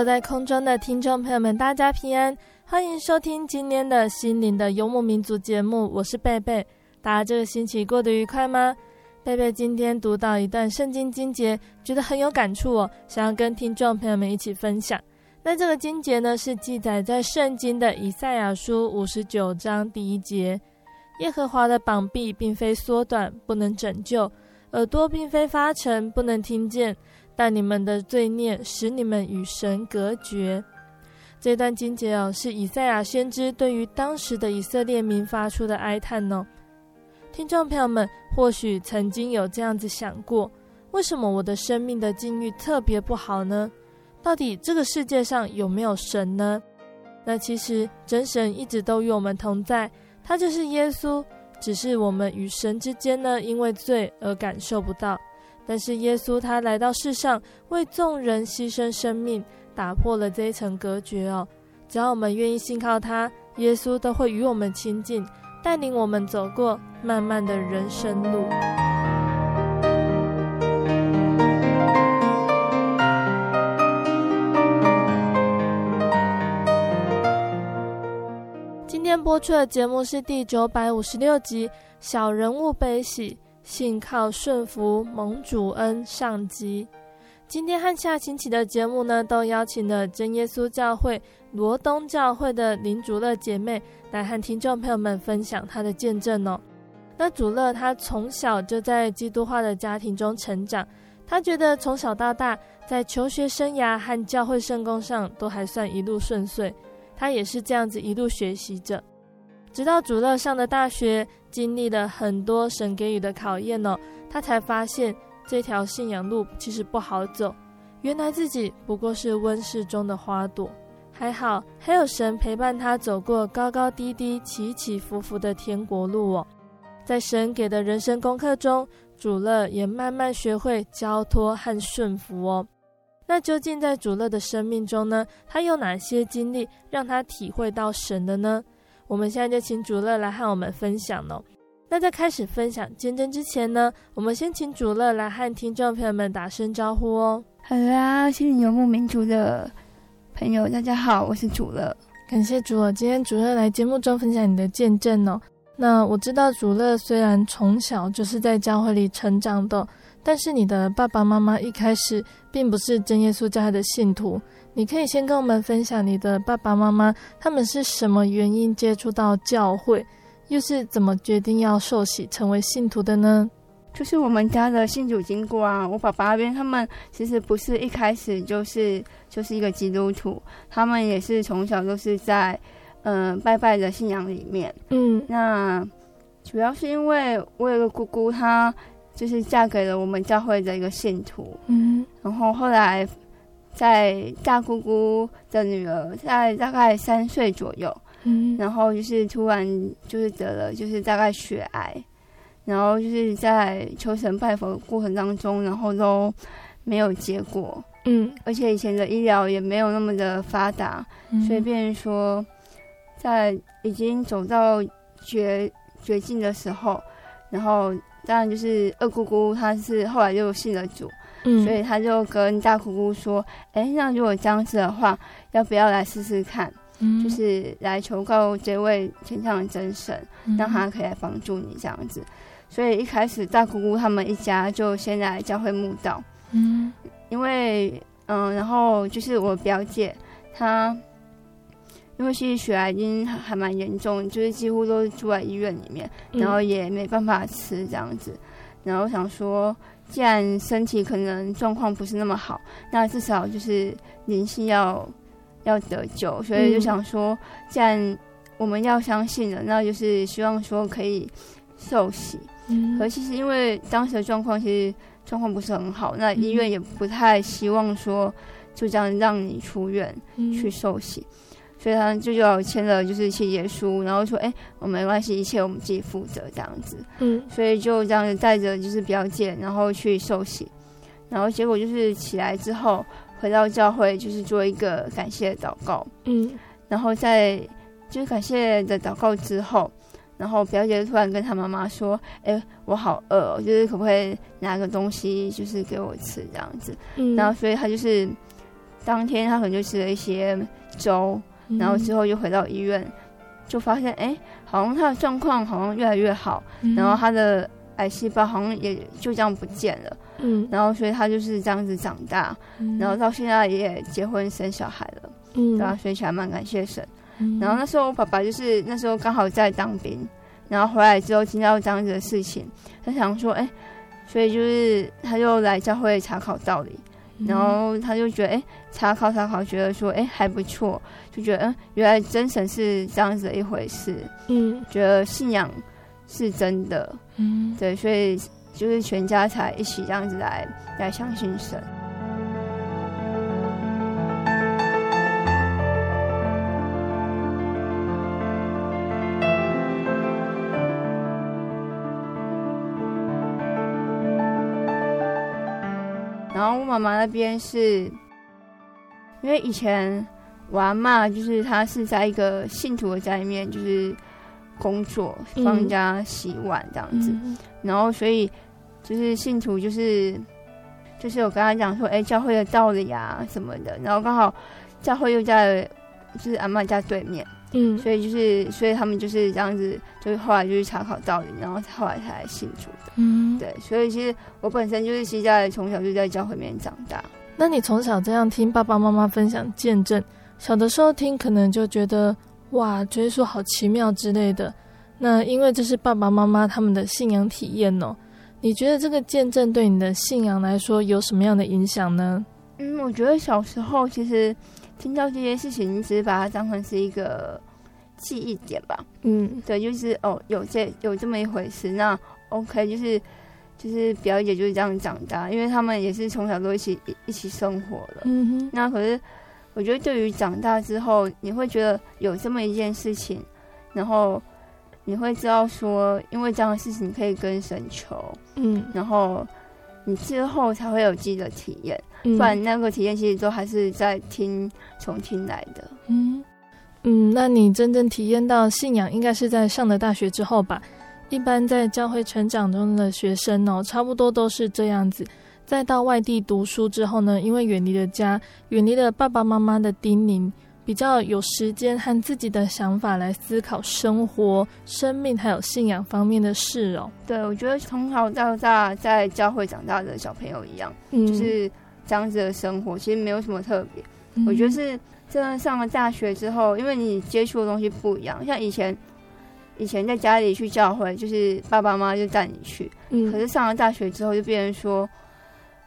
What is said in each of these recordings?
坐在空中的听众朋友们，大家平安，欢迎收听今天的心灵的游牧民族节目，我是贝贝。大家这个星期过得愉快吗？贝贝今天读到一段圣经经节，觉得很有感触哦，想要跟听众朋友们一起分享。那这个经节呢，是记载在圣经的以赛亚书五十九章第一节：耶和华的膀臂并非缩短，不能拯救；耳朵并非发沉，不能听见。但你们的罪孽使你们与神隔绝。这段经节哦，是以赛亚先知对于当时的以色列民发出的哀叹哦。听众朋友们，或许曾经有这样子想过：为什么我的生命的境遇特别不好呢？到底这个世界上有没有神呢？那其实真神一直都与我们同在，他就是耶稣，只是我们与神之间呢，因为罪而感受不到。但是耶稣他来到世上，为众人牺牲生命，打破了这一层隔绝哦。只要我们愿意信靠他，耶稣都会与我们亲近，带领我们走过漫漫的人生路。今天播出的节目是第九百五十六集《小人物悲喜》。信靠顺服蒙主恩上集，今天和下星期的节目呢，都邀请了真耶稣教会罗东教会的林主乐姐妹来和听众朋友们分享她的见证哦。那主乐她从小就在基督化的家庭中成长，她觉得从小到大在求学生涯和教会圣工上都还算一路顺遂，她也是这样子一路学习着。直到主乐上的大学，经历了很多神给予的考验哦，他才发现这条信仰路其实不好走。原来自己不过是温室中的花朵，还好还有神陪伴他走过高高低低、起起伏伏的天国路哦。在神给的人生功课中，主乐也慢慢学会交托和顺服哦。那究竟在主乐的生命中呢？他有哪些经历让他体会到神的呢？我们现在就请主乐来和我们分享哦。那在开始分享见证之前呢，我们先请主乐来和听众朋友们打声招呼哦。好啦，心灵游牧民族的朋友，大家好，我是主乐。感谢主乐，今天主乐来节目中分享你的见证哦。那我知道主乐虽然从小就是在教会里成长的，但是你的爸爸妈妈一开始并不是真耶稣教会的信徒。你可以先跟我们分享你的爸爸妈妈，他们是什么原因接触到教会，又是怎么决定要受洗成为信徒的呢？就是我们家的信主经过啊，我爸爸那边他们其实不是一开始就是就是一个基督徒，他们也是从小都是在嗯、呃、拜拜的信仰里面。嗯，那主要是因为我有个姑姑，她就是嫁给了我们教会的一个信徒。嗯，然后后来。在大姑姑的女儿在大概三岁左右，嗯，然后就是突然就是得了就是大概血癌，然后就是在求神拜佛的过程当中，然后都没有结果，嗯，而且以前的医疗也没有那么的发达，嗯、所以变成说，在已经走到绝绝境的时候，然后当然就是二姑姑她是后来就信了主，嗯，所以他就跟大姑姑说，哎，那如果这样子的话，要不要来试试看？嗯，就是来求告这位天上的真神，嗯、让他可以来帮助你这样子。所以一开始大姑姑他们一家就先来教会墓道。嗯，因为嗯，然后就是我表姐她，因为其实血癌已经还蛮严重，就是几乎都是住在医院里面，然后也没办法吃这样子。然后想说，既然身体可能状况不是那么好，那至少就是灵性要要得救，所以就想说，既然我们要相信了，那就是希望说可以受洗。嗯，可其实因为当时的状况其实。状况不是很好，那医院也不太希望说就这样让你出院去受洗，嗯、所以他就要签了就是契约书，然后说，哎、欸，我没关系，一切我们自己负责这样子。嗯，所以就这样子带着就是表姐，然后去受洗，然后结果就是起来之后回到教会，就是做一个感谢祷告。嗯，然后在就是感谢的祷告之后。然后表姐突然跟她妈妈说：“哎，我好饿哦，就是可不可以拿个东西，就是给我吃这样子。嗯”然后所以她就是当天她可能就吃了一些粥，然后之后又回到医院，就发现哎，好像他的状况好像越来越好，然后他的癌细胞好像也就这样不见了。嗯，然后所以他就是这样子长大，然后到现在也结婚生小孩了。嗯，然后所以还蛮感谢神。然后那时候我爸爸就是那时候刚好在当兵，然后回来之后听到这样子的事情，他想说，哎，所以就是他就来教会查考道理，然后他就觉得，哎，查考查考，觉得说，哎，还不错，就觉得，嗯，原来真神是这样子的一回事，嗯，觉得信仰是真的，嗯，对，所以就是全家才一起这样子来来相信神。妈妈那边是，因为以前我阿妈就是她是在一个信徒的家里面，就是工作帮人家洗碗这样子，嗯、然后所以就是信徒就是就是我跟他讲说，哎，教会的道理啊什么的，然后刚好教会又在就是阿妈家对面。嗯，所以就是，所以他们就是这样子，就是后来就是查考道理，然后后来才来信主的。嗯，对，所以其实我本身就是其实在从小就在教会里面长大。那你从小这样听爸爸妈妈分享见证，小的时候听可能就觉得哇，觉得说好奇妙之类的。那因为这是爸爸妈妈他们的信仰体验哦，你觉得这个见证对你的信仰来说有什么样的影响呢？嗯，我觉得小时候其实。听到这些事情，你只是把它当成是一个记忆点吧。嗯，对，就是哦，有这有这么一回事。那 OK，就是就是表姐就是这样长大，因为他们也是从小都一起一,一起生活了。嗯哼。那可是我觉得，对于长大之后，你会觉得有这么一件事情，然后你会知道说，因为这样的事情你可以跟神求。嗯，然后。你之后才会有自己的体验，不然那个体验其实都还是在听从听来的。嗯嗯，那你真正体验到信仰，应该是在上了大学之后吧？一般在教会成长中的学生哦，差不多都是这样子。再到外地读书之后呢，因为远离了家，远离了爸爸妈妈的叮咛。比较有时间和自己的想法来思考生活、生命还有信仰方面的事哦。对，我觉得从小到大在教会长大的小朋友一样，嗯、就是这样子的生活，其实没有什么特别。嗯、我觉得是真的上了大学之后，因为你接触的东西不一样，像以前，以前在家里去教会，就是爸爸妈妈就带你去，嗯、可是上了大学之后，就变成说。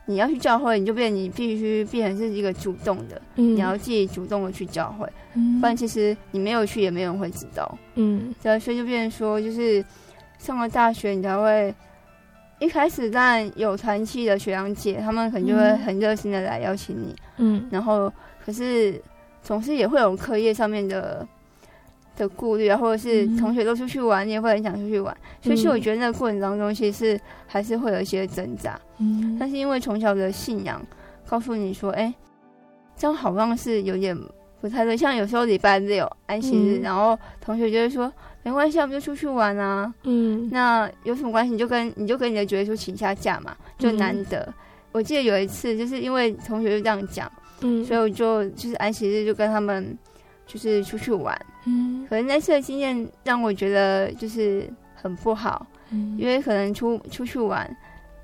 你要去教会，你就变你必须变成是一个主动的，嗯、你要自己主动的去教会，嗯、不然其实你没有去也没有人会知道。嗯，对，所以就变成说，就是上了大学，你才会一开始当然有团契的学长姐，他们可能就会很热心的来邀请你，嗯，然后可是总是也会有课业上面的。的顾虑啊，或者是同学都出去玩，嗯、你也会很想出去玩。所以，其实我觉得那个过程当中，其实是还是会有一些挣扎。嗯，但是因为从小的信仰告诉你说，哎，这样好像是有点不太对。像有时候礼拜六安息日，嗯、然后同学就会说，没关系，我们就出去玩啊。嗯，那有什么关系？你就跟你就跟你的觉得说请下假嘛，就难得。嗯、我记得有一次，就是因为同学就这样讲，嗯，所以我就就是安息日就跟他们就是出去玩。嗯，可能那次的经验让我觉得就是很不好。嗯，因为可能出出去玩，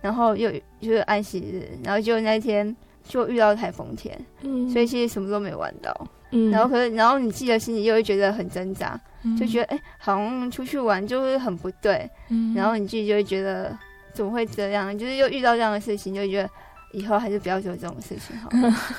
然后又就是安息日，然后就那天就遇到台风天，嗯，所以其实什么都没玩到，嗯，然后可是然后你自己的心里又会觉得很挣扎，嗯，就觉得哎，好像出去玩就是很不对，嗯，然后你自己就会觉得怎么会这样，就是又遇到这样的事情，就觉得以后还是不要做这种事情好，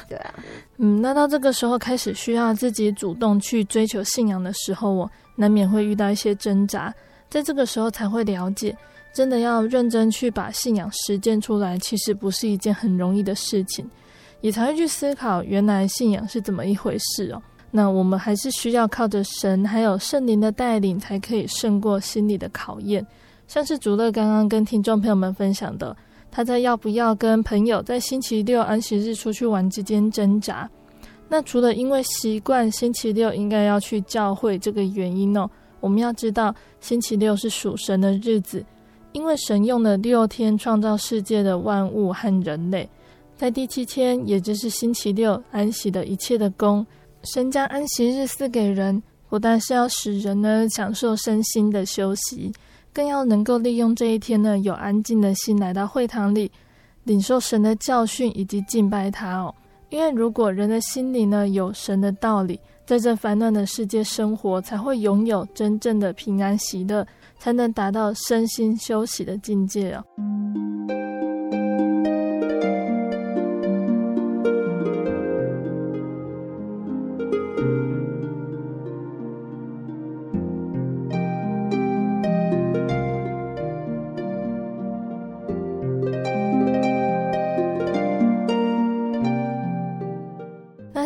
对啊，嗯，那到这个时候开始需要自己主动去追求信仰的时候，我难免会遇到一些挣扎。在这个时候才会了解，真的要认真去把信仰实践出来，其实不是一件很容易的事情，也才会去思考原来信仰是怎么一回事哦。那我们还是需要靠着神还有圣灵的带领，才可以胜过心理的考验。像是主乐刚刚跟听众朋友们分享的，他在要不要跟朋友在星期六安息日出去玩之间挣扎。那除了因为习惯星期六应该要去教会这个原因哦。我们要知道，星期六是属神的日子，因为神用了六天创造世界的万物和人类，在第七天，也就是星期六安息的一切的工。神将安息日赐给人，不但是要使人呢享受身心的休息，更要能够利用这一天呢，有安静的心来到会堂里，领受神的教训以及敬拜他哦。因为如果人的心里呢有神的道理，在这烦乱的世界生活，才会拥有真正的平安喜乐，才能达到身心休息的境界哦。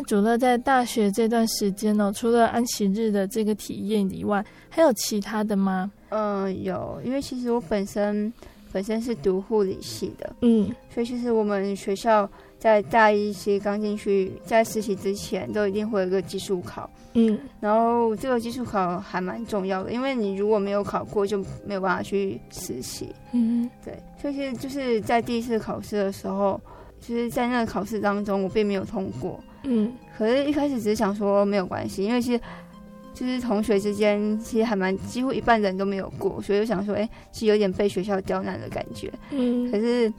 主乐在大学这段时间呢，除了安息日的这个体验以外，还有其他的吗？嗯，有，因为其实我本身本身是读护理系的，嗯，所以其实我们学校在大一其实刚进去，在实习之前都一定会有一个基础考，嗯，然后这个基础考还蛮重要的，因为你如果没有考过，就没有办法去实习，嗯，对，所以其实就是在第一次考试的时候，就是在那个考试当中，我并没有通过。嗯，可是，一开始只是想说没有关系，因为其实就是同学之间，其实还蛮几乎一半人都没有过，所以就想说，哎、欸，是有点被学校刁难的感觉。嗯，可是，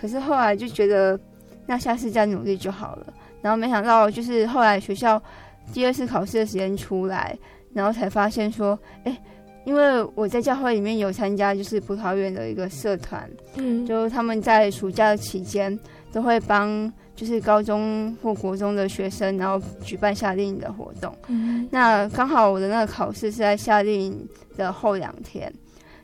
可是后来就觉得，那下次再努力就好了。然后没想到，就是后来学校第二次考试的时间出来，然后才发现说，哎、欸，因为我在教会里面有参加，就是葡萄园的一个社团，嗯，就他们在暑假的期间都会帮。就是高中或国中的学生，然后举办夏令营的活动。嗯，那刚好我的那个考试是在夏令营的后两天，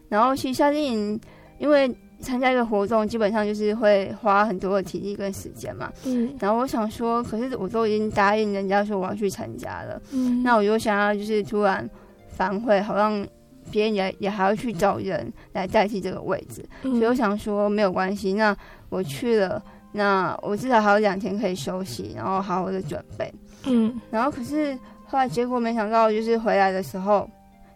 然后其实夏令营因为参加一个活动，基本上就是会花很多的体力跟时间嘛。嗯，然后我想说，可是我都已经答应人家说我要去参加了。嗯，那我就想要就是突然反悔，好像别人也也还要去找人来代替这个位置。嗯，所以我想说没有关系，那我去了。那我至少还有两天可以休息，然后好好的准备。嗯，然后可是后来结果没想到，就是回来的时候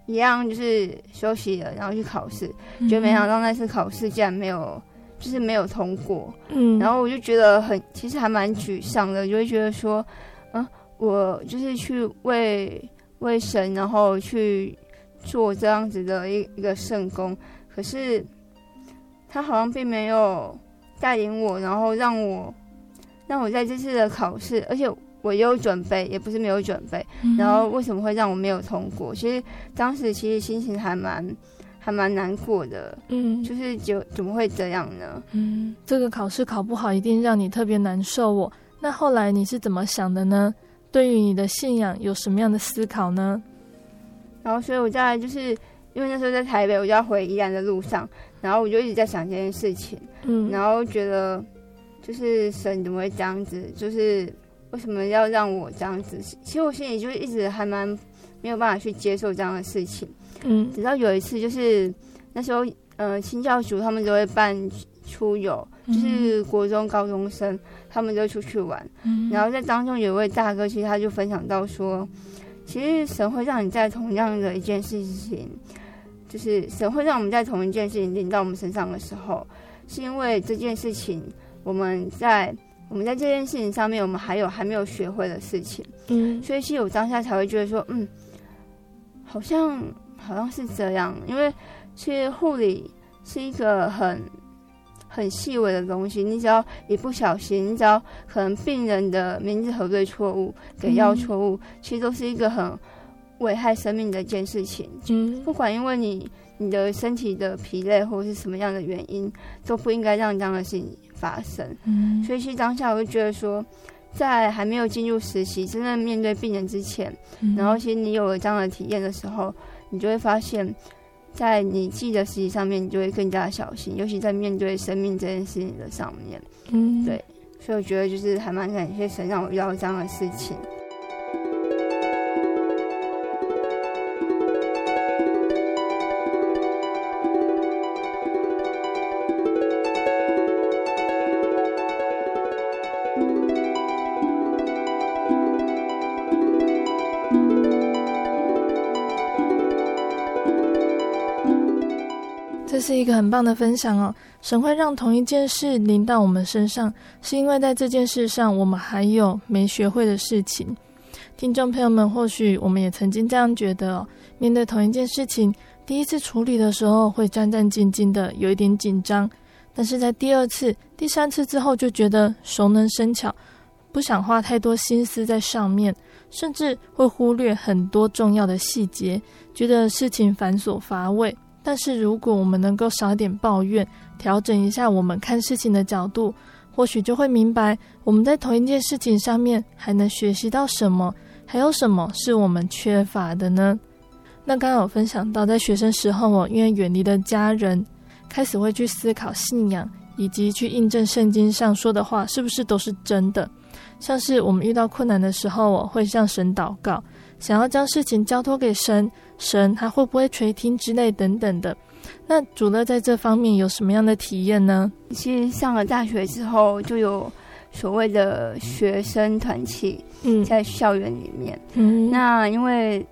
一样就是休息了，然后去考试，就没想到那次考试竟然没有，就是没有通过。嗯，然后我就觉得很，其实还蛮沮丧的，就会觉得说，嗯，我就是去为为神，然后去做这样子的一一个圣功，可是他好像并没有。带领我，然后让我让我在这次的考试，而且我有准备，也不是没有准备。嗯、然后为什么会让我没有通过？其实当时其实心情还蛮还蛮难过的。嗯，就是就怎么会这样呢？嗯，这个考试考不好，一定让你特别难受哦。那后来你是怎么想的呢？对于你的信仰有什么样的思考呢？然后，所以我在就是因为那时候在台北，我就要回宜兰的路上。然后我就一直在想这件事情，嗯，然后觉得就是神怎么会这样子？就是为什么要让我这样子？其实我心里就一直还蛮没有办法去接受这样的事情，嗯，直到有一次，就是那时候，呃，新教主他们都会办出游，就是国中高中生，他们就出去玩。嗯、然后在当中有一位大哥，其实他就分享到说，其实神会让你在同样的一件事情，就是神会让我们在同一件事情临到我们身上的时候，是因为这件事情我们在我们在这件事情上面，我们还有还没有学会的事情。嗯，所以其实我当下才会觉得说，嗯，好像好像是这样，因为其实护理。是一个很很细微的东西，你只要一不小心，你只要可能病人的名字核对错误、给药错误，嗯、其实都是一个很危害生命的一件事情。嗯，不管因为你你的身体的疲累或者是什么样的原因，都不应该让这样的事情发生。嗯，所以其实当下我就觉得说，在还没有进入实习、真正面对病人之前，嗯、然后其实你有了这样的体验的时候，你就会发现。在你自己的实习上面，你就会更加小心，尤其在面对生命这件事情的上面。嗯，对，所以我觉得就是还蛮感谢神让我遇到这样的事情。是一个很棒的分享哦！神会让同一件事临到我们身上，是因为在这件事上我们还有没学会的事情。听众朋友们，或许我们也曾经这样觉得哦：面对同一件事情，第一次处理的时候会战战兢兢的，有一点紧张；但是在第二次、第三次之后，就觉得熟能生巧，不想花太多心思在上面，甚至会忽略很多重要的细节，觉得事情繁琐乏味。但是，如果我们能够少一点抱怨，调整一下我们看事情的角度，或许就会明白我们在同一件事情上面还能学习到什么，还有什么是我们缺乏的呢？那刚刚有分享到，在学生时候我，因为远离了家人，开始会去思考信仰，以及去印证圣经上说的话是不是都是真的。像是我们遇到困难的时候，我会向神祷告，想要将事情交托给神。神他会不会垂听之类等等的？那主乐在这方面有什么样的体验呢？其实上了大学之后，就有所谓的学生团契，嗯，在校园里面，嗯，那因为。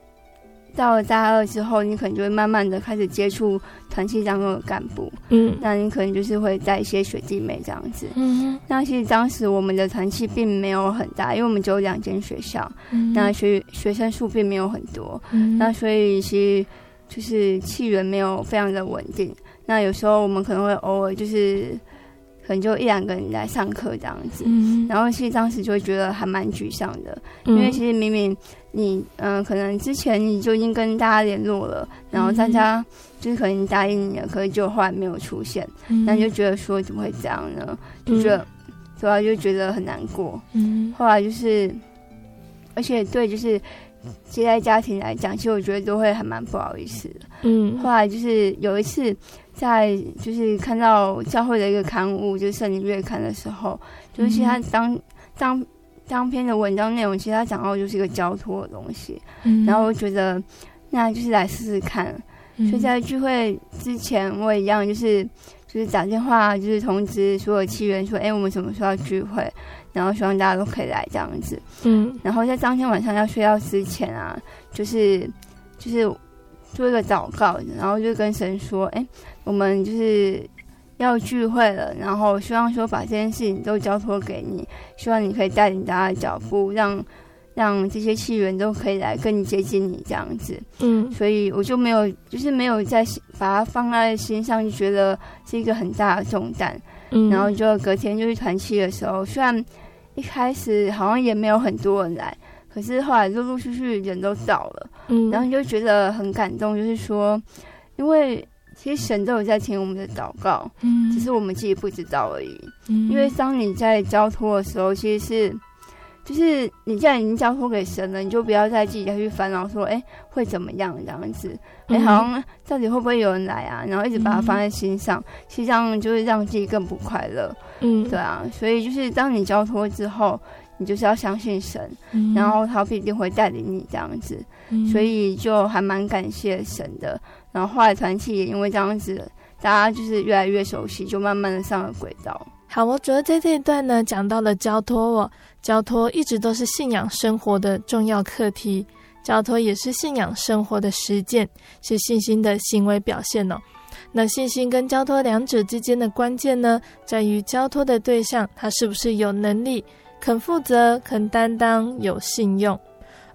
到了大二之后，你可能就会慢慢的开始接触团契当中的干部，嗯，那你可能就是会带一些学弟妹这样子，嗯，那其实当时我们的团契并没有很大，因为我们只有两间学校，嗯，那学学生数并没有很多，嗯，那所以其实就是气源没有非常的稳定，那有时候我们可能会偶尔就是。可能就一两个人来上课这样子，嗯、然后其实当时就会觉得还蛮沮丧的，嗯、因为其实明明你嗯、呃，可能之前你就已经跟大家联络了，然后大家就是可能答应你了，可是就后来没有出现，那、嗯、就觉得说怎么会这样呢？就觉得主要、嗯、就觉得很难过。嗯，后来就是，而且对，就是接待家庭来讲，其实我觉得都会还蛮不好意思的。嗯，后来就是有一次。在就是看到教会的一个刊物，就是圣灵月刊的时候，就是其实他当当当篇的文章内容，其实他讲到就是一个交托的东西，嗯、然后我觉得那就是来试试看。嗯、所以在聚会之前，我也一样，就是就是打电话，就是通知所有契员说，哎、欸，我们什么时候要聚会，然后希望大家都可以来这样子。嗯，然后在当天晚上要睡觉之前啊，就是就是。做一个祷告，然后就跟神说：“哎，我们就是要聚会了，然后希望说把这件事情都交托给你，希望你可以带领大家的脚步，让让这些契员都可以来更接近你这样子。”嗯，所以我就没有，就是没有在把它放在心上，就觉得是一个很大的重担。嗯，然后就隔天就去团契的时候，虽然一开始好像也没有很多人来。可是后来陆陆续续人都到了，嗯，然后你就觉得很感动，就是说，因为其实神都有在听我们的祷告，嗯，只是我们自己不知道而已，嗯，因为当你在交托的时候，其实是，就是你既然已经交托给神了，你就不要再自己再去烦恼说，哎，会怎么样？这样子，哎，好像到底会不会有人来啊？然后一直把它放在心上，其实这样就是让自己更不快乐，嗯，对啊，所以就是当你交托之后。你就是要相信神，嗯、然后他必定会带领你这样子，嗯、所以就还蛮感谢神的。然后后来团契也因为这样子，大家就是越来越熟悉，就慢慢的上了轨道。好，我觉得在这一段呢，讲到了交托哦，交托一直都是信仰生活的重要课题，交托也是信仰生活的实践，是信心的行为表现哦。那信心跟交托两者之间的关键呢，在于交托的对象他是不是有能力、肯负责、肯担当、有信用。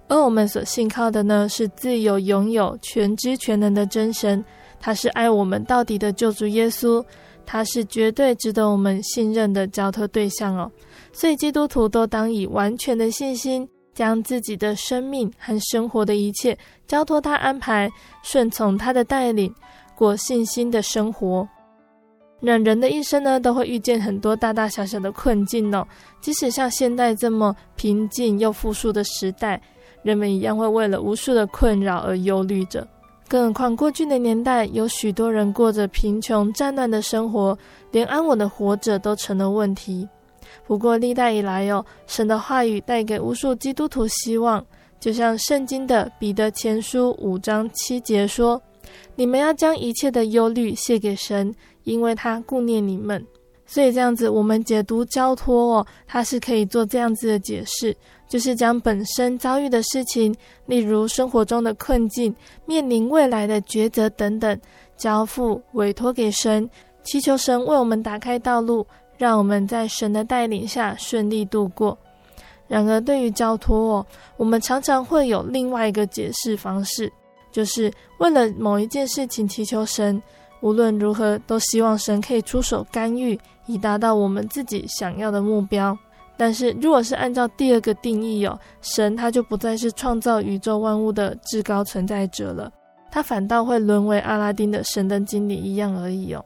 而我们所信靠的呢，是自由拥有、全知全能的真神，他是爱我们到底的救主耶稣，他是绝对值得我们信任的交托对象哦。所以基督徒都当以完全的信心，将自己的生命和生活的一切交托他安排，顺从他的带领。过信心的生活，那人的一生呢，都会遇见很多大大小小的困境哦。即使像现代这么平静又富庶的时代，人们一样会为了无数的困扰而忧虑着。更何况过去的年代，有许多人过着贫穷战乱的生活，连安稳的活着都成了问题。不过历代以来哦，神的话语带给无数基督徒希望，就像圣经的彼得前书五章七节说。你们要将一切的忧虑卸给神，因为他顾念你们。所以这样子，我们解读交托哦，它是可以做这样子的解释，就是将本身遭遇的事情，例如生活中的困境、面临未来的抉择等等，交付委托给神，祈求神为我们打开道路，让我们在神的带领下顺利度过。然而，对于交托哦，我们常常会有另外一个解释方式。就是为了某一件事情祈求神，无论如何都希望神可以出手干预，以达到我们自己想要的目标。但是如果是按照第二个定义哦，神他就不再是创造宇宙万物的至高存在者了，他反倒会沦为阿拉丁的神灯经理一样而已哦。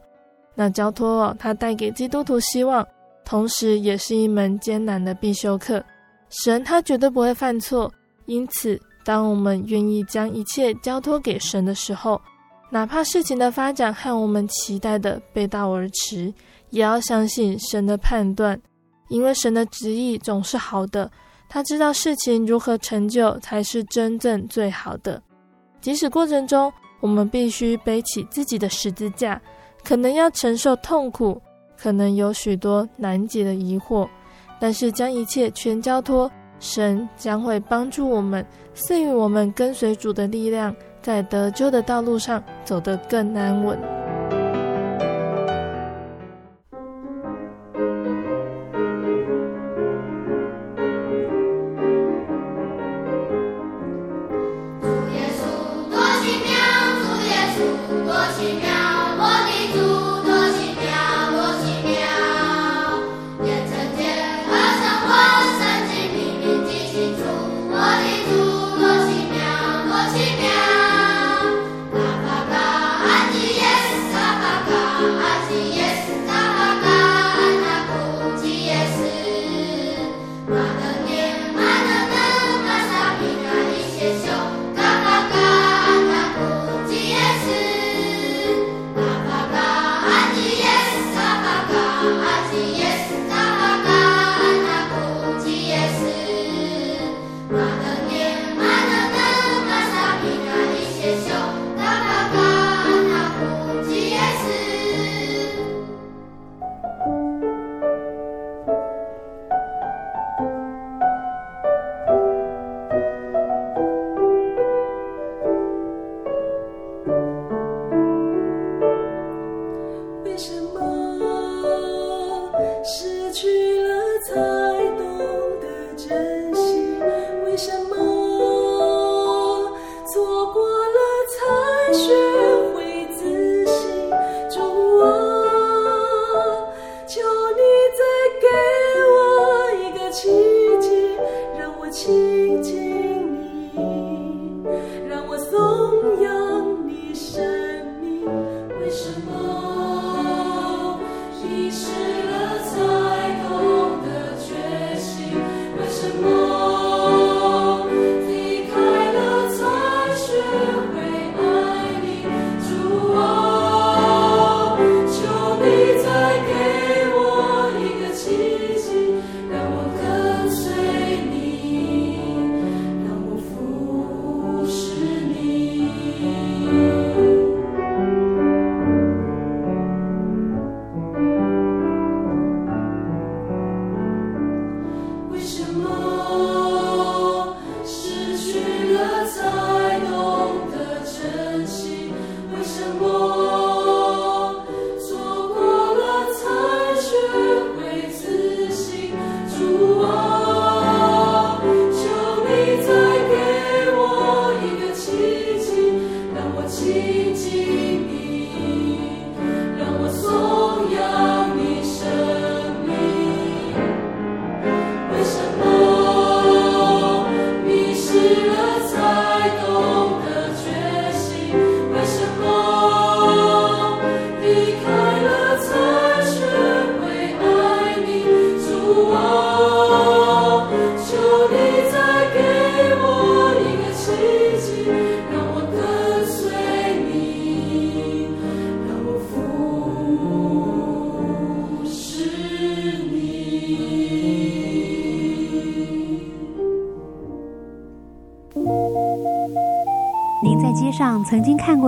那交托哦，他带给基督徒希望，同时也是一门艰难的必修课。神他绝对不会犯错，因此。当我们愿意将一切交托给神的时候，哪怕事情的发展和我们期待的背道而驰，也要相信神的判断，因为神的旨意总是好的。他知道事情如何成就才是真正最好的。即使过程中我们必须背起自己的十字架，可能要承受痛苦，可能有许多难解的疑惑，但是将一切全交托。神将会帮助我们，赐予我们跟随主的力量，在得救的道路上走得更安稳。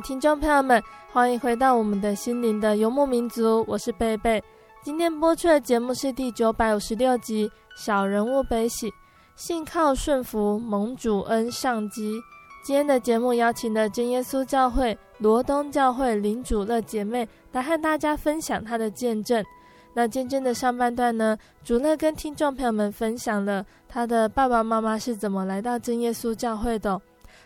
听众朋友们，欢迎回到我们的心灵的游牧民族，我是贝贝。今天播出的节目是第九百五十六集《小人物悲喜，信靠顺服蒙主恩上集》。今天的节目邀请了真耶稣教会罗东教会林主乐姐妹来和大家分享她的见证。那见证的上半段呢，主乐跟听众朋友们分享了她的爸爸妈妈是怎么来到真耶稣教会的。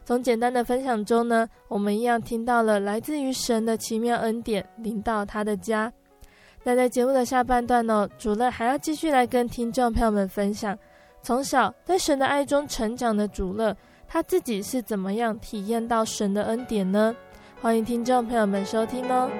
从简单的分享中呢，我们一样听到了来自于神的奇妙恩典临到他的家。那在节目的下半段呢，主乐还要继续来跟听众朋友们分享，从小在神的爱中成长的主乐，他自己是怎么样体验到神的恩典呢？欢迎听众朋友们收听哦。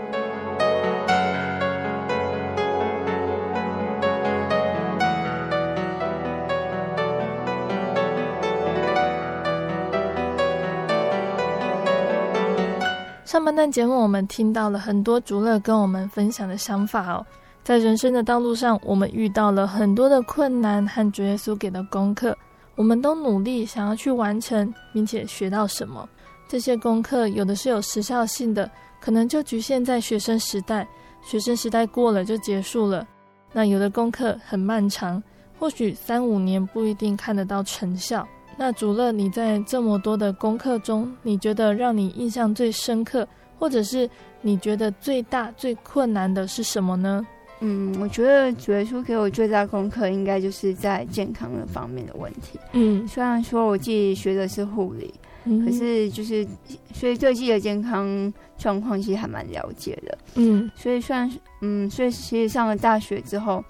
上半段节目，我们听到了很多竹乐跟我们分享的想法哦。在人生的道路上，我们遇到了很多的困难和主耶稣给的功课，我们都努力想要去完成，并且学到什么。这些功课有的是有时效性的，可能就局限在学生时代，学生时代过了就结束了。那有的功课很漫长，或许三五年不一定看得到成效。那主乐，你在这么多的功课中，你觉得让你印象最深刻，或者是你觉得最大最困难的是什么呢？嗯，我觉得主耶稣给我最大功课，应该就是在健康的方面的问题。嗯，虽然说我自己学的是护理，嗯，可是就是所以对自己的健康状况其实还蛮了解的，嗯，所以虽然嗯，所以其实上了大学之后，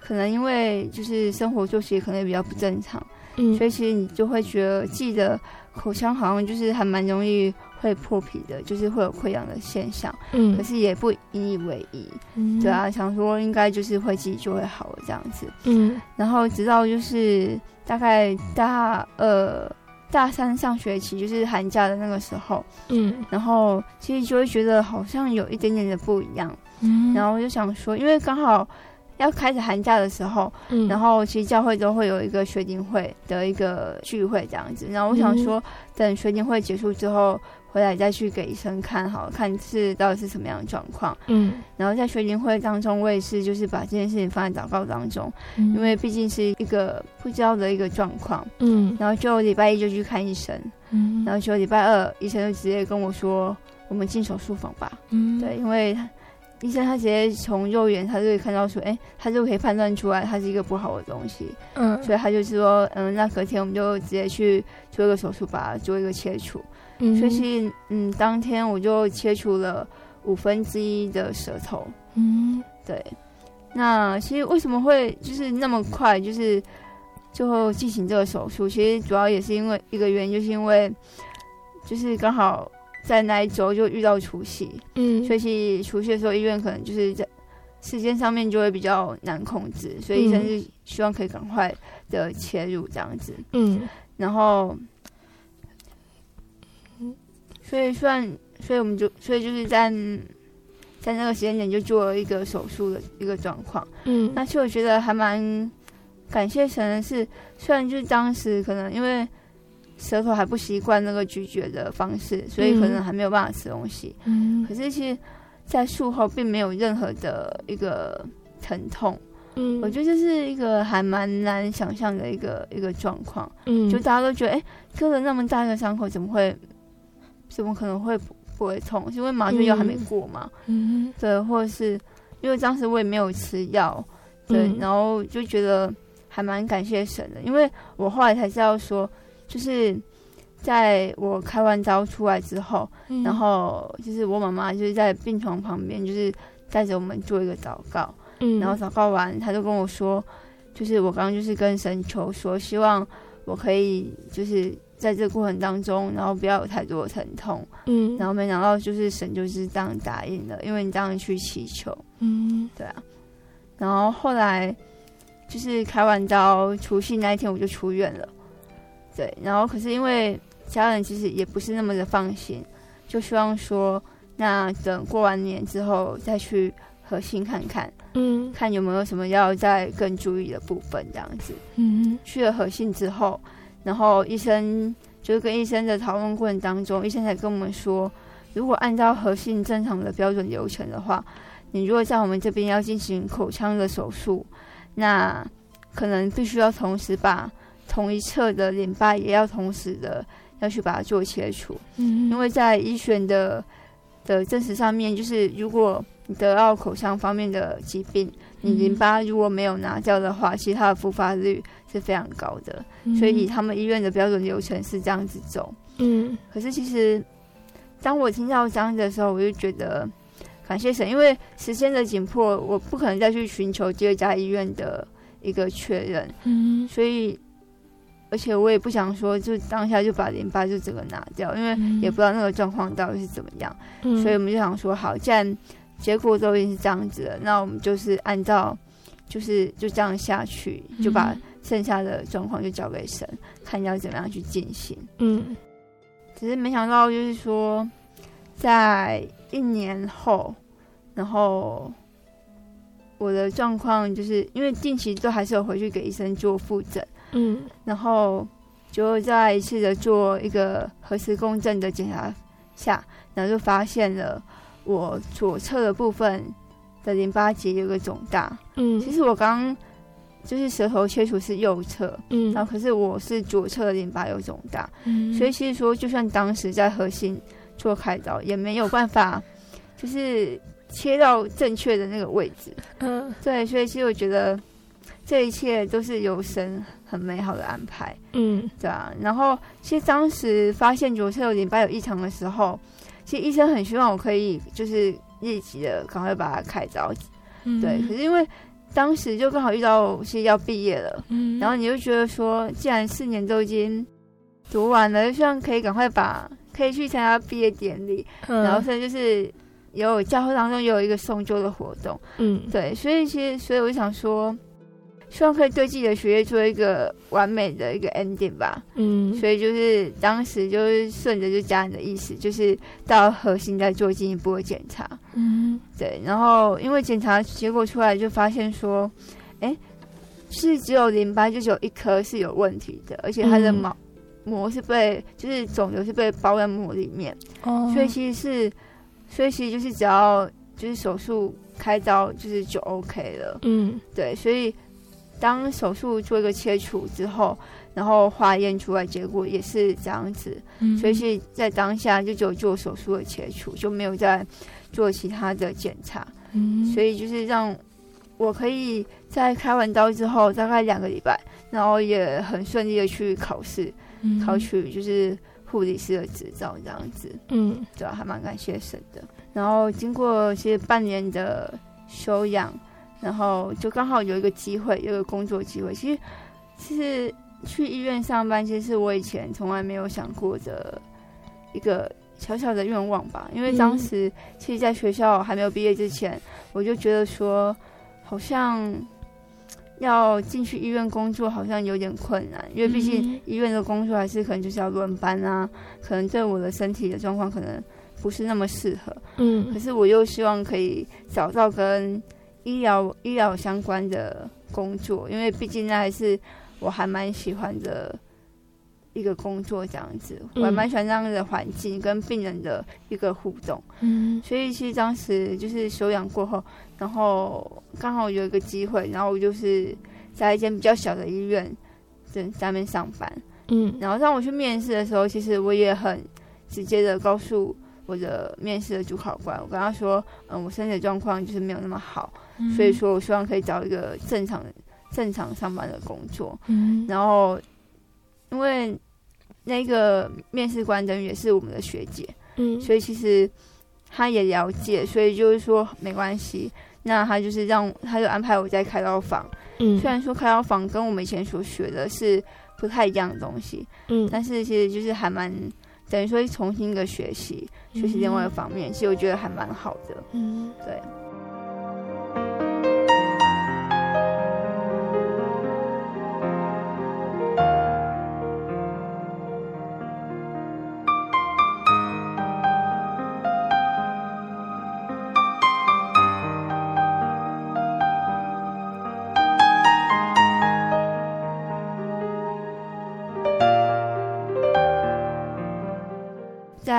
可能因为就是生活作息可能也比较不正常，嗯，所以其实你就会觉得自己的口腔好像就是还蛮容易会破皮的，就是会有溃疡的现象，嗯，可是也不引以为意，嗯，对啊，想说应该就是会自己就会好了这样子，嗯，然后直到就是大概大二。大三上学期就是寒假的那个时候，嗯，然后其实就会觉得好像有一点点的不一样，嗯，然后我就想说，因为刚好要开始寒假的时候，嗯，然后其实教会都会有一个学龄会的一个聚会这样子，然后我想说，等学龄会结束之后。回来再去给医生看，好看是到底是什么样的状况。嗯，然后在学龄会当中，我也是就是把这件事情放在祷告当中，嗯、因为毕竟是一个不知道的一个状况。嗯，然后就礼拜一就去看医生，嗯，然后就礼拜二医生就直接跟我说，我们进手术房吧。嗯，对，因为医生他直接从肉眼他就可以看到说，哎，他就可以判断出来它是一个不好的东西。嗯，所以他就是说，嗯，那隔天我们就直接去做一个手术，把它做一个切除。嗯，所以嗯，当天我就切除了五分之一的舌头。嗯，对。那其实为什么会就是那么快，就是最后进行这个手术？其实主要也是因为一个原因，就是因为就是刚好在那一周就遇到除夕。嗯，所以除夕的时候，医院可能就是在时间上面就会比较难控制，所以医生是希望可以赶快的切入这样子。嗯，然后。所以算，所以我们就，所以就是在在那个时间点就做了一个手术的一个状况。嗯，那其实我觉得还蛮感谢神的是，虽然就是当时可能因为舌头还不习惯那个咀嚼的方式，所以可能还没有办法吃东西。嗯，可是其实，在术后并没有任何的一个疼痛。嗯，我觉得这是一个还蛮难想象的一个一个状况。嗯，就大家都觉得，哎，割了那么大一个伤口，怎么会？怎么可能会不，不会痛？是因为麻醉药还没过嘛？嗯，对，或者是因为当时我也没有吃药，对，嗯、然后就觉得还蛮感谢神的，因为我后来才知道说，就是在我开完刀出来之后，嗯、然后就是我妈妈就是在病床旁边，就是带着我们做一个祷告，嗯，然后祷告完，他就跟我说，就是我刚刚就是跟神求说，希望我可以就是。在这个过程当中，然后不要有太多的疼痛，嗯，然后没想到就是神就是这样答应了，因为你这样去祈求，嗯，对啊，然后后来就是开完刀，除夕那一天我就出院了，对，然后可是因为家人其实也不是那么的放心，就希望说那等过完年之后再去核心看看，嗯，看有没有什么要再更注意的部分这样子，嗯，去了核心之后。然后医生就是跟医生的讨论过程当中，医生才跟我们说，如果按照核心正常的标准流程的话，你如果在我们这边要进行口腔的手术，那可能必须要同时把同一侧的淋巴也要同时的要去把它做切除，嗯，因为在医学的的证实上面，就是如果你得到口腔方面的疾病，你淋巴如果没有拿掉的话，其实它的复发率是非常高的，嗯、所以他们医院的标准流程是这样子走。嗯，可是其实当我听到这样子的时候，我就觉得感谢神，因为时间的紧迫，我不可能再去寻求第二家医院的一个确认。嗯，所以而且我也不想说，就当下就把淋巴就整个拿掉，因为也不知道那个状况到底是怎么样。嗯，所以我们就想说，好，既然结果都已经是这样子了，那我们就是按照就是就这样下去，就把。剩下的状况就交给神，看要怎么样去进行。嗯，只是没想到，就是说，在一年后，然后我的状况就是因为定期都还是有回去给医生做复诊。嗯，然后就再一次的做一个核磁共振的检查下，然后就发现了我左侧的部分的淋巴结有个肿大。嗯，其实我刚。就是舌头切除是右侧，嗯，然后可是我是左侧的淋巴有肿大，嗯，所以其实说就算当时在核心做开刀，也没有办法，就是切到正确的那个位置，嗯，对，所以其实我觉得这一切都是有神很美好的安排，嗯，对啊。然后其实当时发现左侧有淋巴有异常的时候，其实医生很希望我可以就是立即的赶快把它开刀，嗯、对。可是因为当时就刚好遇到是要毕业了，嗯，然后你就觉得说，既然四年都已经读完了，就希望可以赶快把可以去参加毕业典礼，嗯、然后所以就是有教会当中也有一个送旧的活动，嗯，对，所以其实所以我就想说。希望可以对自己的学业做一个完美的一个 ending 吧。嗯，所以就是当时就是顺着就家人的意思，就是到核心再做进一步的检查。嗯，对。然后因为检查结果出来，就发现说，哎，是只有淋巴就只有一颗是有问题的，而且它的毛膜是被就是肿瘤是被包在膜里面。哦。所以其实是，所以其实就是只要就是手术开刀就是就 OK 了。嗯，对，所以。当手术做一个切除之后，然后化验出来结果也是这样子，嗯、所以是在当下就只有做手术的切除，就没有再做其他的检查。嗯，所以就是让我可以在开完刀之后大概两个礼拜，然后也很顺利的去考试，嗯、考取就是护理师的执照这样子。嗯，对，还蛮感谢神的。然后经过其实半年的修养。然后就刚好有一个机会，有一个工作机会。其实，其实去医院上班，其实是我以前从来没有想过的一个小小的愿望吧。因为当时，其实在学校还没有毕业之前，我就觉得说，好像要进去医院工作，好像有点困难。因为毕竟医院的工作还是可能就是要轮班啊，可能对我的身体的状况可能不是那么适合。嗯，可是我又希望可以找到跟医疗医疗相关的工作，因为毕竟那还是我还蛮喜欢的一个工作，这样子，我还蛮喜欢这样的环境跟病人的一个互动。嗯，所以其实当时就是休养过后，然后刚好有一个机会，然后我就是在一间比较小的医院在下面上班。嗯，然后当我去面试的时候，其实我也很直接的告诉我的面试的主考官，我跟他说，嗯，我身体状况就是没有那么好。所以说，我希望可以找一个正常、正常上班的工作。嗯，然后因为那个面试官等于也是我们的学姐，嗯，所以其实他也了解，所以就是说没关系。那他就是让他就安排我在开刀房。嗯，虽然说开刀房跟我们以前所学的是不太一样的东西，嗯，但是其实就是还蛮等于说重新一个学习，学习另外一个方面，其实我觉得还蛮好的。嗯，对。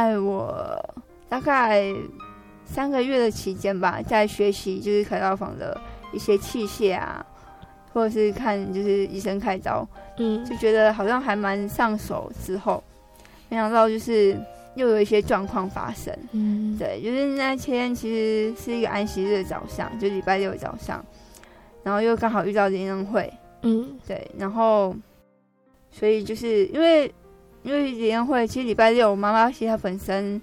在我大概三个月的期间吧，在学习就是开刀房的一些器械啊，或者是看就是医生开刀，嗯，就觉得好像还蛮上手。之后没想到就是又有一些状况发生，嗯，对，就是那天其实是一个安息日的早上，就礼拜六的早上，然后又刚好遇到联恩会，嗯，对，然后所以就是因为。因为联欢会，其实礼拜六我妈妈其实她本身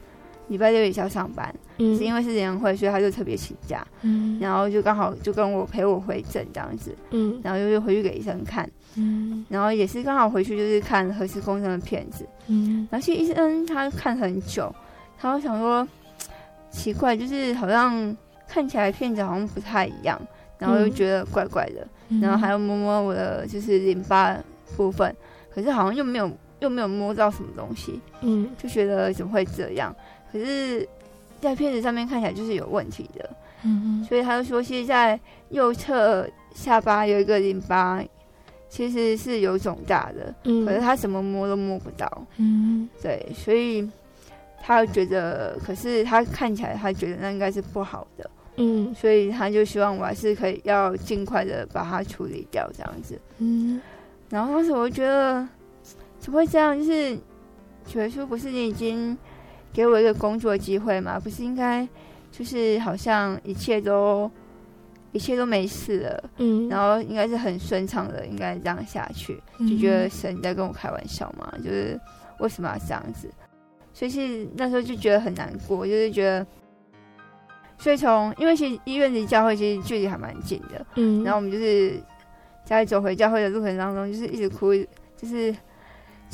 礼拜六也是要上班，嗯，是因为是联欢会，所以她就特别请假，嗯，然后就刚好就跟我陪我回诊这样子，嗯，然后就回去给医生看，嗯，然后也是刚好回去就是看核磁共振的片子，嗯，然后其实医生他看很久，他就想说奇怪，就是好像看起来片子好像不太一样，然后又觉得怪怪的，嗯，然后还要摸摸我的就是淋巴部分，可是好像又没有。又没有摸到什么东西，嗯，就觉得怎么会这样？可是，在片子上面看起来就是有问题的，嗯，所以他就说，其实在右侧下巴有一个淋巴，其实是有肿大的，嗯，可是他什么摸都摸不到，嗯，对，所以他觉得，可是他看起来他觉得那应该是不好的，嗯，所以他就希望我还是可以要尽快的把它处理掉这样子，嗯，然后当时我就觉得。怎么会这样？就是觉得说，不是你已经给我一个工作机会吗？不是应该就是好像一切都一切都没事了，嗯，然后应该是很顺畅的，应该这样下去，就觉得神在跟我开玩笑嘛，就是为什么要这样子？所以是那时候就觉得很难过，就是觉得，所以从因为其实医院离教会其实距离还蛮近的，嗯，然后我们就是在走回教会的路程当中，就是一直哭，就是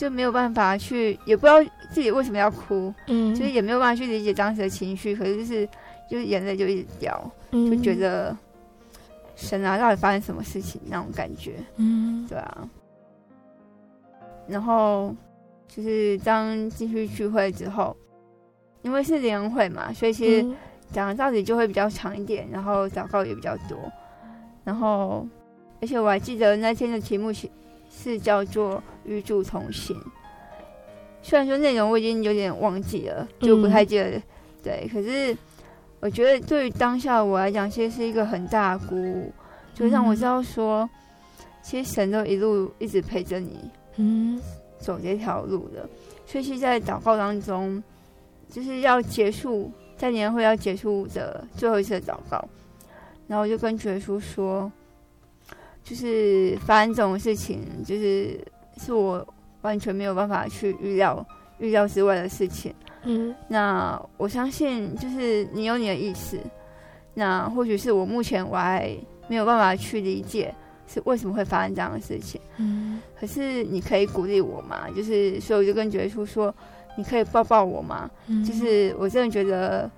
就没有办法去，也不知道自己为什么要哭，嗯，就是也没有办法去理解当时的情绪，可是就是就是眼泪就一直掉，嗯，就觉得神啊，到底发生什么事情那种感觉，嗯，对啊，然后。就是当进去聚会之后，因为是联会嘛，所以其实讲的道理就会比较长一点，然后祷告也比较多。然后，而且我还记得那天的题目是是叫做“与主同行”。虽然说内容我已经有点忘记了，就不太记得。嗯、对，可是我觉得对于当下我来讲，其实是一个很大的鼓舞，就让我知道说，其实神都一路一直陪着你。嗯。走这条路的，所以是在祷告当中，就是要结束在年会要结束的最后一次的祷告，然后我就跟主耶稣说，就是发生这种事情，就是是我完全没有办法去预料、预料之外的事情。嗯，那我相信就是你有你的意思，那或许是我目前我还没有办法去理解。是为什么会发生这样的事情？嗯，可是你可以鼓励我嘛？就是所以我就跟觉叔说，你可以抱抱我吗？嗯，就是我真的觉得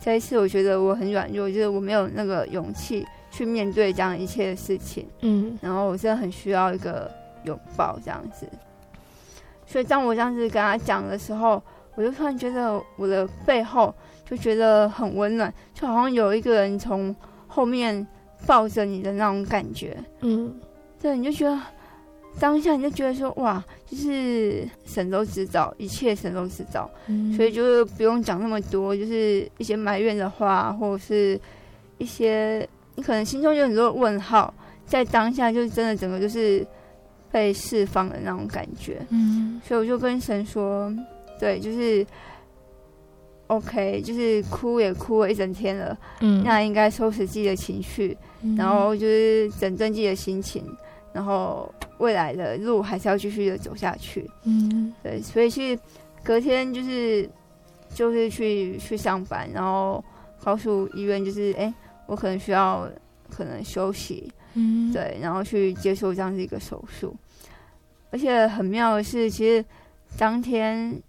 这一次，我觉得我很软弱，就是我没有那个勇气去面对这样一切的事情。嗯，然后我真的很需要一个拥抱这样子。所以当我这样子跟他讲的时候，我就突然觉得我的背后就觉得很温暖，就好像有一个人从后面。抱着你的那种感觉，嗯，对，你就觉得当下你就觉得说，哇，就是神都知道一切，神都知道，嗯，所以就是不用讲那么多，就是一些埋怨的话，或者是一些你可能心中有很多问号，在当下就是真的整个就是被释放的那种感觉，嗯，所以我就跟神说，对，就是。OK，就是哭也哭了一整天了，嗯，那应该收拾自己的情绪，嗯，然后就是整顿自己的心情，然后未来的路还是要继续的走下去，嗯，对，所以去隔天就是就是去去上班，然后告诉医院就是，哎，我可能需要可能休息，嗯，对，然后去接受这样的一个手术，而且很妙的是，其实当天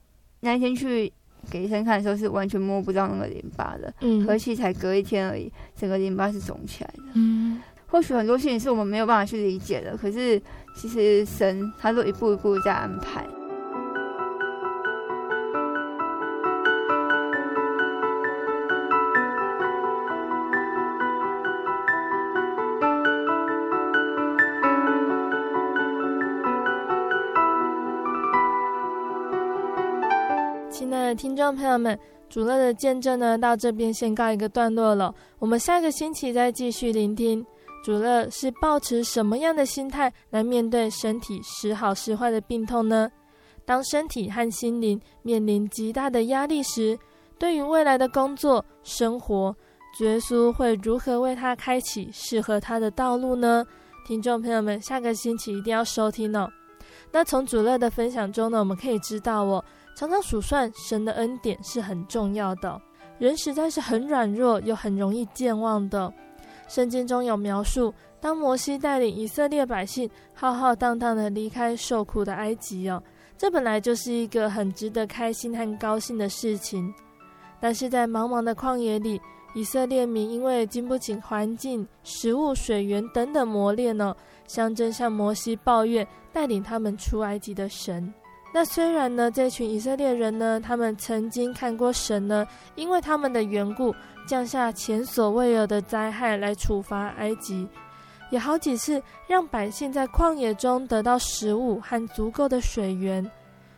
那一天去。给医生看的时候是完全摸不到那个淋巴的，嗯，可惜才隔一天而已，整个淋巴是肿起来的，嗯，或许很多事情是我们没有办法去理解的，可是其实神他都一步一步在安排。听众朋友们，主乐的见证呢，到这边先告一个段落了。我们下个星期再继续聆听主乐是抱持什么样的心态来面对身体时好时坏的病痛呢？当身体和心灵面临极大的压力时，对于未来的工作生活，耶稣会如何为他开启适合他的道路呢？听众朋友们，下个星期一定要收听哦。那从主乐的分享中呢，我们可以知道哦。常常数算神的恩典是很重要的。人实在是很软弱又很容易健忘的。圣经中有描述，当摩西带领以色列百姓浩浩荡荡地离开受苦的埃及哦，这本来就是一个很值得开心和高兴的事情。但是在茫茫的旷野里，以色列民因为经不起环境、食物、水源等等磨练呢，相争向摩西抱怨带领他们出埃及的神。那虽然呢，这群以色列人呢，他们曾经看过神呢，因为他们的缘故，降下前所未有的灾害来处罚埃及，也好几次让百姓在旷野中得到食物和足够的水源，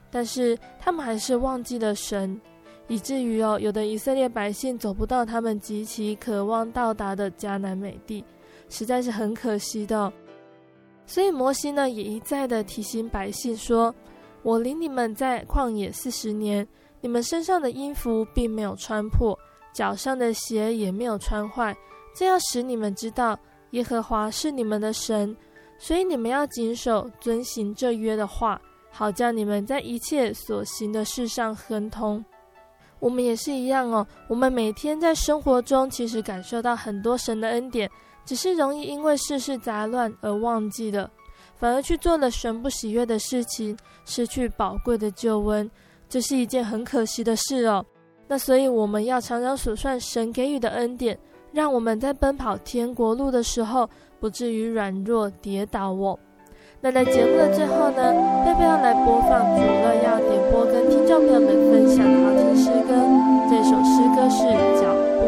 但是他们还是忘记了神，以至于哦，有的以色列百姓走不到他们极其渴望到达的迦南美地，实在是很可惜的。所以摩西呢，也一再的提醒百姓说。我领你们在旷野四十年，你们身上的衣服并没有穿破，脚上的鞋也没有穿坏，这要使你们知道耶和华是你们的神，所以你们要谨守遵行这约的话，好叫你们在一切所行的事上亨通。我们也是一样哦，我们每天在生活中其实感受到很多神的恩典，只是容易因为世事杂乱而忘记了，反而去做了神不喜悦的事情，失去宝贵的救恩，这是一件很可惜的事哦。那所以我们要常常数算神给予的恩典，让我们在奔跑天国路的时候，不至于软弱跌倒哦。那在节目的最后呢，贝贝要来播放主乐要点播跟听众朋友们分享好听诗歌，这首诗歌是《脚步》。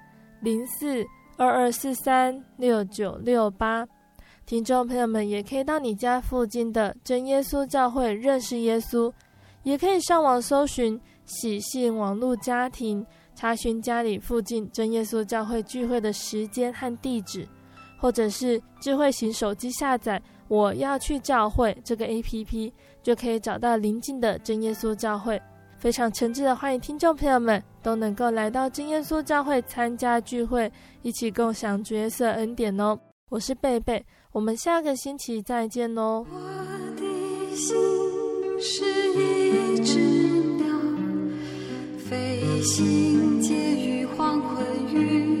零四二二四三六九六八。听众朋友们也可以到你家附近的真耶稣教会认识耶稣，也可以上网搜寻喜信网络家庭。查询家里附近真耶稣教会聚会的时间和地址，或者是智慧型手机下载“我要去教会”这个 APP，就可以找到邻近的真耶稣教会。非常诚挚的欢迎听众朋友们都能够来到金耶稣教会参加聚会，一起共享角色恩典哦。我是贝贝，我们下个星期再见哦。我的心是一只鸟，飞行。结于黄昏雨。